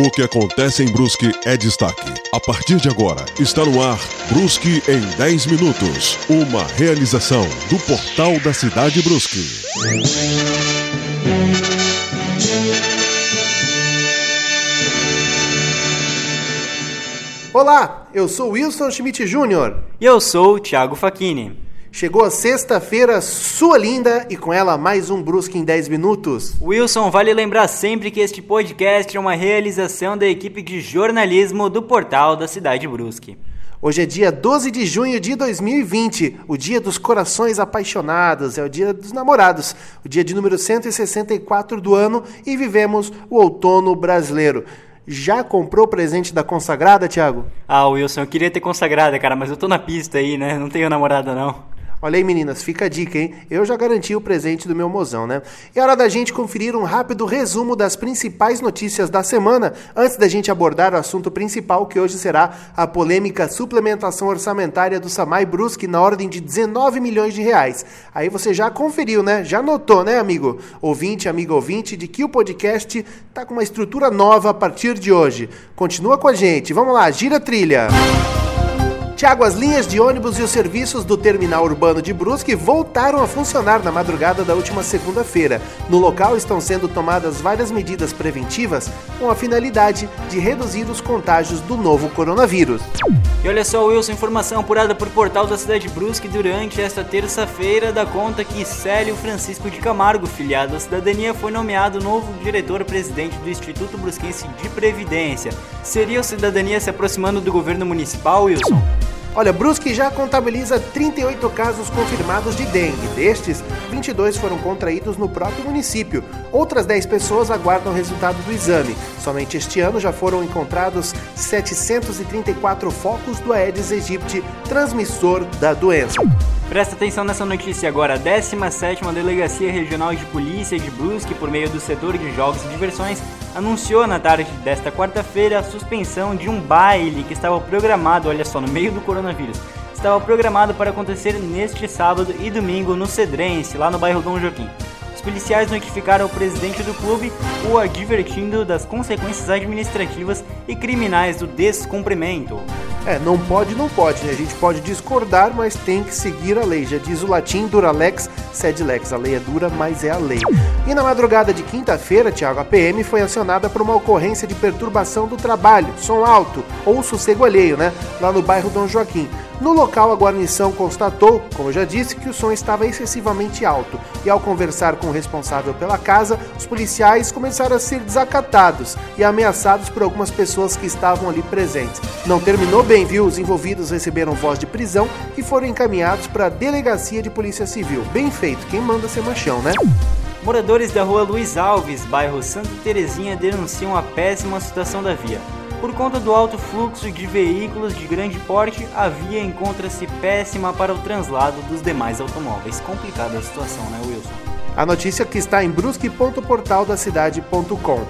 O que acontece em Brusque é destaque. A partir de agora, está no ar Brusque em 10 minutos. Uma realização do Portal da Cidade Brusque. Olá, eu sou Wilson Schmidt Jr. E eu sou o Thiago Facchini. Chegou a sexta-feira, sua linda, e com ela mais um Brusque em 10 minutos. Wilson, vale lembrar sempre que este podcast é uma realização da equipe de jornalismo do portal da cidade Brusque. Hoje é dia 12 de junho de 2020, o dia dos corações apaixonados, é o dia dos namorados, o dia de número 164 do ano e vivemos o outono brasileiro. Já comprou o presente da consagrada, Thiago? Ah, Wilson, eu queria ter consagrada, cara, mas eu tô na pista aí, né? Não tenho namorada não. Olha aí, meninas, fica a dica, hein? Eu já garanti o presente do meu mozão, né? É hora da gente conferir um rápido resumo das principais notícias da semana, antes da gente abordar o assunto principal, que hoje será a polêmica suplementação orçamentária do Samai Brusque na ordem de 19 milhões de reais. Aí você já conferiu, né? Já notou, né, amigo? Ouvinte, amigo ouvinte, de que o podcast tá com uma estrutura nova a partir de hoje. Continua com a gente. Vamos lá, gira a trilha. Música Tiago, as linhas de ônibus e os serviços do terminal urbano de Brusque voltaram a funcionar na madrugada da última segunda-feira. No local estão sendo tomadas várias medidas preventivas com a finalidade de reduzir os contágios do novo coronavírus. E olha só, Wilson, informação apurada por portal da cidade de Brusque durante esta terça-feira dá conta que Célio Francisco de Camargo, filiado à cidadania, foi nomeado novo diretor-presidente do Instituto Brusquense de Previdência. Seria o Cidadania se aproximando do governo municipal, Wilson? Olha, Brusque já contabiliza 38 casos confirmados de dengue. Destes, 22 foram contraídos no próprio município. Outras 10 pessoas aguardam o resultado do exame. Somente este ano já foram encontrados 734 focos do Aedes aegypti, transmissor da doença. Presta atenção nessa notícia agora. A 17ª Delegacia Regional de Polícia de Brusque, por meio do setor de jogos e diversões, anunciou na tarde desta quarta-feira a suspensão de um baile que estava programado, olha só, no meio do coronavírus. Estava programado para acontecer neste sábado e domingo no Cedrense, lá no bairro Dom Joaquim. Os policiais notificaram o presidente do clube, o advertindo das consequências administrativas e criminais do descumprimento. É, não pode, não pode, né? A gente pode discordar, mas tem que seguir a lei. Já diz o latim duralex sed lex. A lei é dura, mas é a lei. E na madrugada de quinta-feira, Tiago, a PM foi acionada por uma ocorrência de perturbação do trabalho, som alto ou sossego alheio, né? Lá no bairro Dom Joaquim. No local, a guarnição constatou, como eu já disse, que o som estava excessivamente alto e, ao conversar com o responsável pela casa, os policiais começaram a ser desacatados e ameaçados por algumas pessoas que estavam ali presentes. Não terminou bem, viu? Os envolvidos receberam voz de prisão e foram encaminhados para a delegacia de polícia civil. Bem feito, quem manda ser machão, né? Moradores da rua Luiz Alves, bairro Santa Terezinha, denunciam a péssima situação da via. Por conta do alto fluxo de veículos de grande porte, a via encontra-se péssima para o translado dos demais automóveis. Complicada a situação, né, Wilson? A notícia que está em brusque.portaldacidade.com.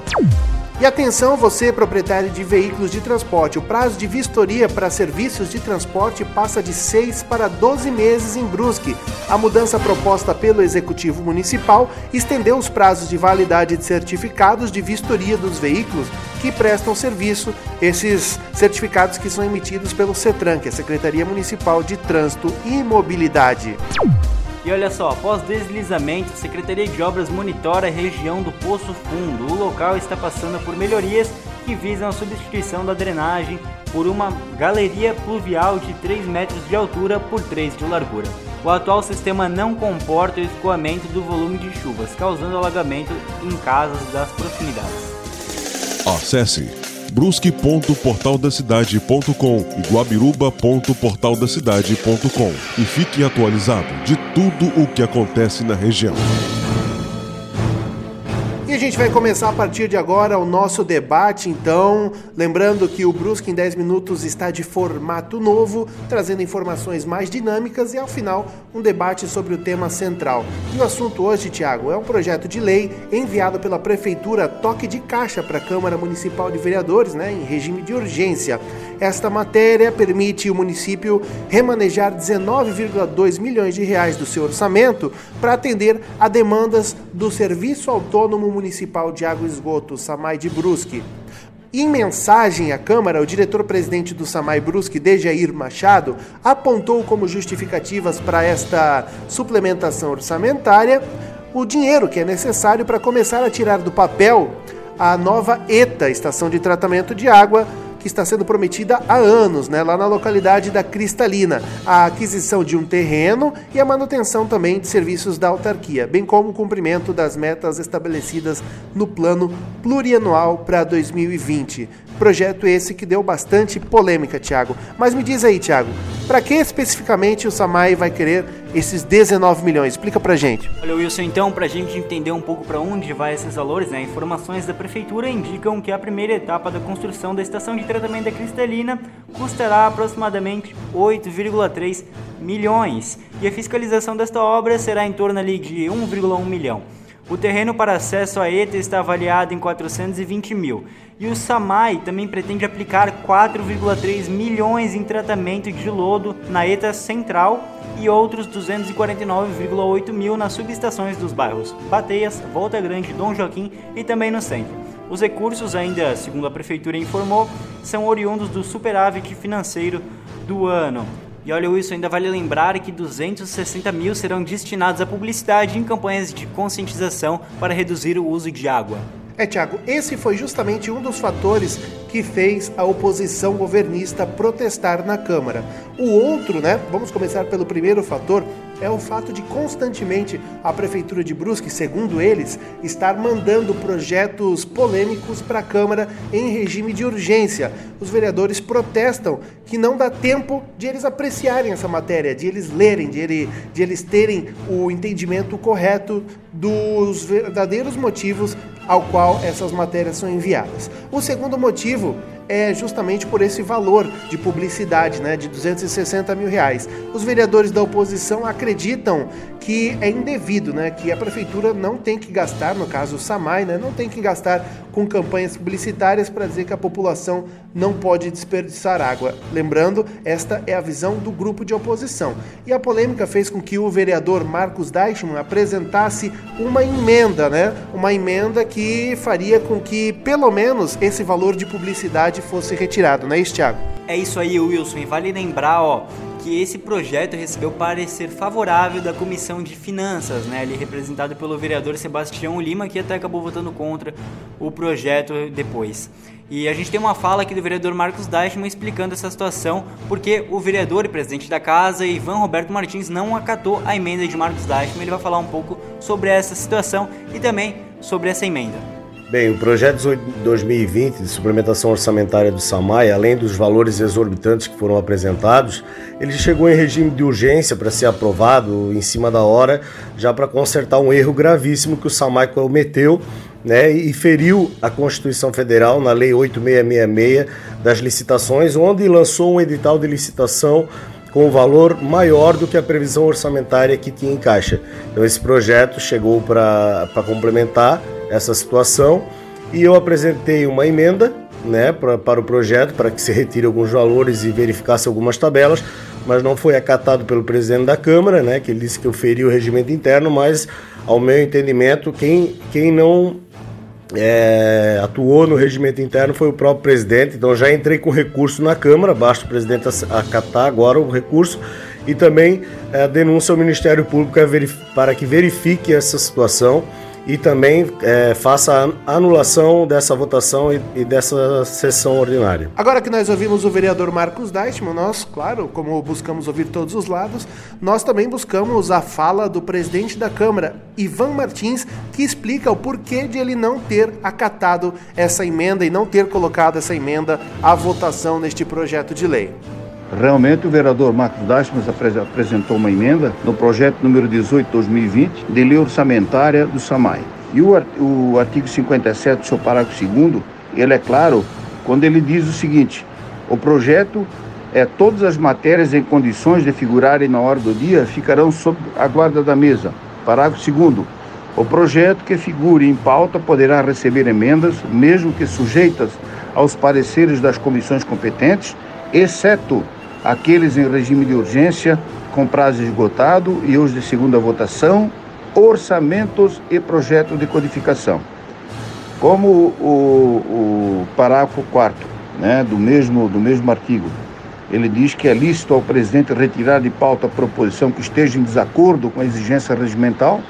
E atenção, você proprietário de veículos de transporte, o prazo de vistoria para serviços de transporte passa de 6 para 12 meses em Brusque. A mudança proposta pelo Executivo Municipal estendeu os prazos de validade de certificados de vistoria dos veículos que prestam serviço, esses certificados que são emitidos pelo CETRAN, que é a Secretaria Municipal de Trânsito e Mobilidade. E olha só, após deslizamento, a Secretaria de Obras monitora a região do Poço Fundo. O local está passando por melhorias que visam a substituição da drenagem por uma galeria pluvial de 3 metros de altura por 3 de largura. O atual sistema não comporta o escoamento do volume de chuvas, causando alagamento em casas das proximidades. Acesse brusque.portaldacidade.com e guabiruba.portaldacidade.com e fique atualizado de tudo o que acontece na região. E a gente vai começar a partir de agora o nosso debate, então, lembrando que o Brusque em 10 minutos está de formato novo, trazendo informações mais dinâmicas e ao final um debate sobre o tema central. E o assunto hoje, Tiago, é um projeto de lei enviado pela prefeitura toque de caixa para a Câmara Municipal de Vereadores, né, em regime de urgência. Esta matéria permite o município remanejar 19,2 milhões de reais do seu orçamento para atender a demandas do Serviço Autônomo Municipal de Água e Esgoto, SAMAI de Brusque. Em mensagem à Câmara, o diretor-presidente do Samai Brusque, Dejair Machado, apontou como justificativas para esta suplementação orçamentária o dinheiro que é necessário para começar a tirar do papel a nova ETA, Estação de Tratamento de Água, que está sendo prometida há anos, né, lá na localidade da Cristalina, a aquisição de um terreno e a manutenção também de serviços da autarquia, bem como o cumprimento das metas estabelecidas no plano plurianual para 2020. Projeto esse que deu bastante polêmica, Tiago. Mas me diz aí, Tiago, para que especificamente o Samai vai querer esses 19 milhões? Explica pra gente. Olha, Wilson, então, pra gente entender um pouco para onde vai esses valores, né, informações da prefeitura indicam que a primeira etapa da construção da estação de tratamento da Cristalina custará aproximadamente 8,3 milhões e a fiscalização desta obra será em torno ali de 1,1 milhão. O terreno para acesso à ETA está avaliado em 420 mil. E o SAMAI também pretende aplicar 4,3 milhões em tratamento de lodo na ETA Central e outros 249,8 mil nas subestações dos bairros Bateias, Volta Grande, Dom Joaquim e também no centro. Os recursos, ainda segundo a prefeitura informou, são oriundos do superávit financeiro do ano. E olha, isso ainda vale lembrar que 260 mil serão destinados à publicidade em campanhas de conscientização para reduzir o uso de água. É, Tiago, esse foi justamente um dos fatores que fez a oposição governista protestar na Câmara. O outro, né? Vamos começar pelo primeiro fator, é o fato de constantemente a prefeitura de Brusque, segundo eles, estar mandando projetos polêmicos para a Câmara em regime de urgência. Os vereadores protestam que não dá tempo de eles apreciarem essa matéria, de eles lerem, de, ele, de eles terem o entendimento correto dos verdadeiros motivos ao qual essas matérias são enviadas. O segundo motivo é justamente por esse valor de publicidade, né, de 260 mil reais. Os vereadores da oposição acreditam que é indevido, né, que a prefeitura não tem que gastar, no caso o Samai, né, não tem que gastar com campanhas publicitárias para dizer que a população não pode desperdiçar água. Lembrando, esta é a visão do grupo de oposição. E a polêmica fez com que o vereador Marcos Deichmann apresentasse uma emenda, né, uma emenda que faria com que pelo menos esse valor de publicidade fosse retirado, não é isso, Thiago? É isso aí, Wilson. E vale lembrar, ó, que esse projeto recebeu parecer favorável da Comissão de Finanças, né, ali representado pelo vereador Sebastião Lima, que até acabou votando contra o projeto depois. E a gente tem uma fala aqui do vereador Marcos Deichmann explicando essa situação, porque o vereador e presidente da casa, Ivan Roberto Martins, não acatou a emenda de Marcos Deichmann. Ele vai falar um pouco sobre essa situação e também sobre essa emenda. Bem, o projeto 2020 de suplementação orçamentária do SAMAI, além dos valores exorbitantes que foram apresentados, ele chegou em regime de urgência para ser aprovado em cima da hora, já para consertar um erro gravíssimo que o SAMAI cometeu né, e feriu a Constituição Federal na Lei 8666 das licitações, onde lançou um edital de licitação com um valor maior do que a previsão orçamentária que tinha em caixa. Então esse projeto chegou para complementar essa situação e eu apresentei uma emenda né, pra, para o projeto para que se retire alguns valores e verificasse algumas tabelas, mas não foi acatado pelo presidente da Câmara, né, que ele disse que eu feri o regimento interno, mas ao meu entendimento, quem, quem não é, atuou no regimento interno foi o próprio presidente, então já entrei com recurso na Câmara, basta o presidente acatar agora o recurso e também é, denúncia ao Ministério Público para que verifique essa situação e também é, faça a anulação dessa votação e, e, dessa sessão ordinária. Agora que nós ouvimos o vereador Marcos Deichmann, nós, claro, como buscamos ouvir todos os lados, nós também buscamos a fala do presidente da Câmara, Ivan Martins, que explica o porquê de ele não ter acatado essa emenda e não ter colocado essa emenda à votação neste projeto de lei. Realmente, o vereador Marcos Dashmas apresentou uma emenda no projeto número 18-2020 de lei orçamentária do SAMAI. E o artigo 57, seu parágrafo 2 ele é claro quando ele diz o seguinte: o projeto é todas as matérias em condições de figurarem na hora do dia ficarão sob a guarda da mesa. Parágrafo 2 o projeto que figure em pauta poderá receber emendas, mesmo que sujeitas aos pareceres das comissões competentes, exceto aqueles em regime de urgência com prazo esgotado e os de segunda votação, orçamentos e projeto de codificação. Como o, o parágrafo 4 né, do, mesmo, do mesmo artigo, ele diz que é lícito ao presidente retirar de pauta a proposição que esteja em desacordo com a exigência regimental,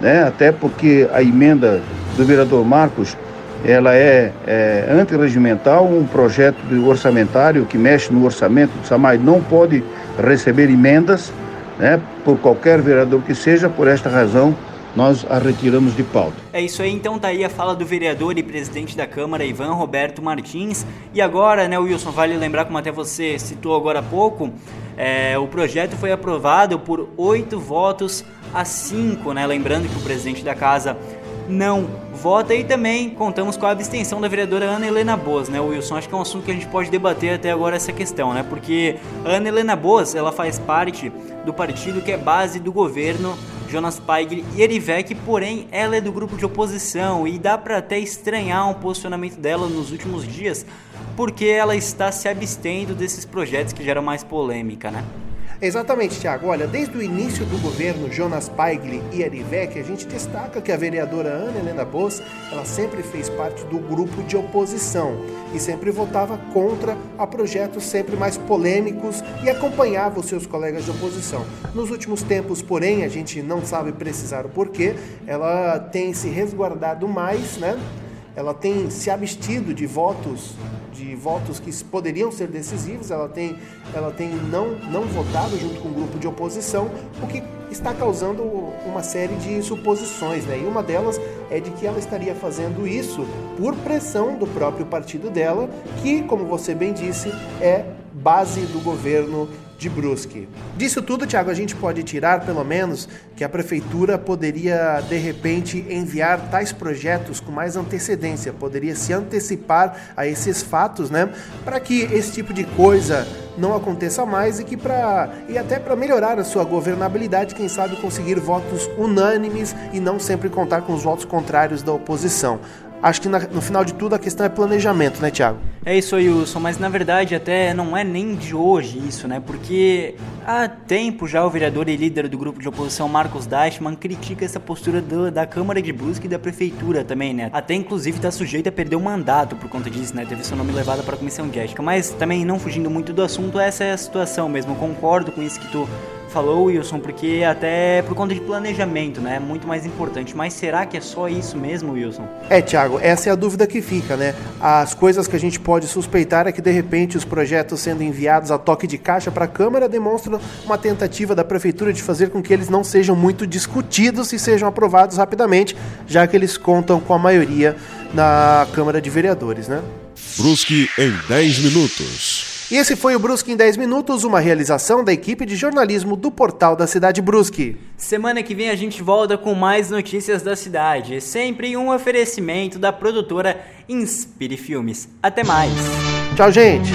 né, até porque a emenda do vereador Marcos ela é, é antirregimental, um projeto orçamentário que mexe no orçamento do SAMAI não pode receber emendas, né, por qualquer vereador que seja, por esta razão nós a retiramos de pauta. É isso aí, então tá aí a fala do vereador e presidente da Câmara, Ivan Roberto Martins. E agora, né, Wilson, vale lembrar, como até você citou agora há pouco, é, o projeto foi aprovado por oito votos a cinco, né? Lembrando que o presidente da casa não vota e também contamos com a abstenção da vereadora Ana Helena Boas, né, Wilson? Acho que é um assunto que a gente pode debater até agora essa questão, né? Porque Ana Helena Boas, ela faz parte do partido que é base do governo Jonas Paigli e Erivec, porém ela é do grupo de oposição e dá para até estranhar um posicionamento dela nos últimos dias, porque ela está se abstendo desses projetos que geram mais polêmica, né? Exatamente, Tiago. Olha, desde o início do governo Jonas Paigli e Erivec, a gente destaca que a vereadora Ana Helena Boas, ela sempre fez parte do grupo de oposição e sempre votava contra a projetos sempre mais polêmicos e acompanhava os seus colegas de oposição. Nos últimos tempos, porém, a gente não sabe precisar o porquê, ela tem se resguardado mais, né? Ela tem se abstido de votos de votos que poderiam ser decisivos, ela tem, ela tem não, não votado junto com o grupo de oposição, o que está causando uma série de suposições, né? E uma delas é de que ela estaria fazendo isso por pressão do próprio partido dela, que, como você bem disse, é base do governo de Brusque. Disso tudo, Tiago, a gente pode tirar pelo menos que a prefeitura poderia de repente enviar tais projetos com mais antecedência, poderia se antecipar a esses fatos, né, para que esse tipo de coisa não aconteça mais e que para e até para melhorar a sua governabilidade, quem sabe conseguir votos unânimes e não sempre contar com os votos contrários da oposição. Acho que na, no final de tudo a questão é planejamento, né, Tiago? É isso aí, Wilson, mas na verdade até não é nem de hoje isso, né? Porque há tempo já o vereador e líder do grupo de oposição Marcos Deichmann critica essa postura do, da Câmara de Brusque e da Prefeitura também, né? Até inclusive está sujeito a perder o mandato por conta disso, né? Teve seu nome levado para a comissão de ética. Mas também não fugindo muito do assunto, essa é a situação mesmo. Concordo com isso que tu falou, Wilson, porque até por conta de planejamento, né? É muito mais importante. Mas será que é só isso mesmo, Wilson? É, Thiago, essa é a dúvida que fica, né? As coisas que a gente pode suspeitar é que de repente os projetos sendo enviados a toque de caixa para a Câmara demonstram uma tentativa da Prefeitura de fazer com que eles não sejam muito discutidos e sejam aprovados rapidamente, já que eles contam com a maioria na Câmara de Vereadores, né? Brusque em 10 minutos. E esse foi o Brusque em 10 minutos, uma realização da equipe de jornalismo do portal da Cidade Brusque. Semana que vem a gente volta com mais notícias da cidade, sempre um oferecimento da produtora Inspire Filmes. Até mais. Tchau, gente.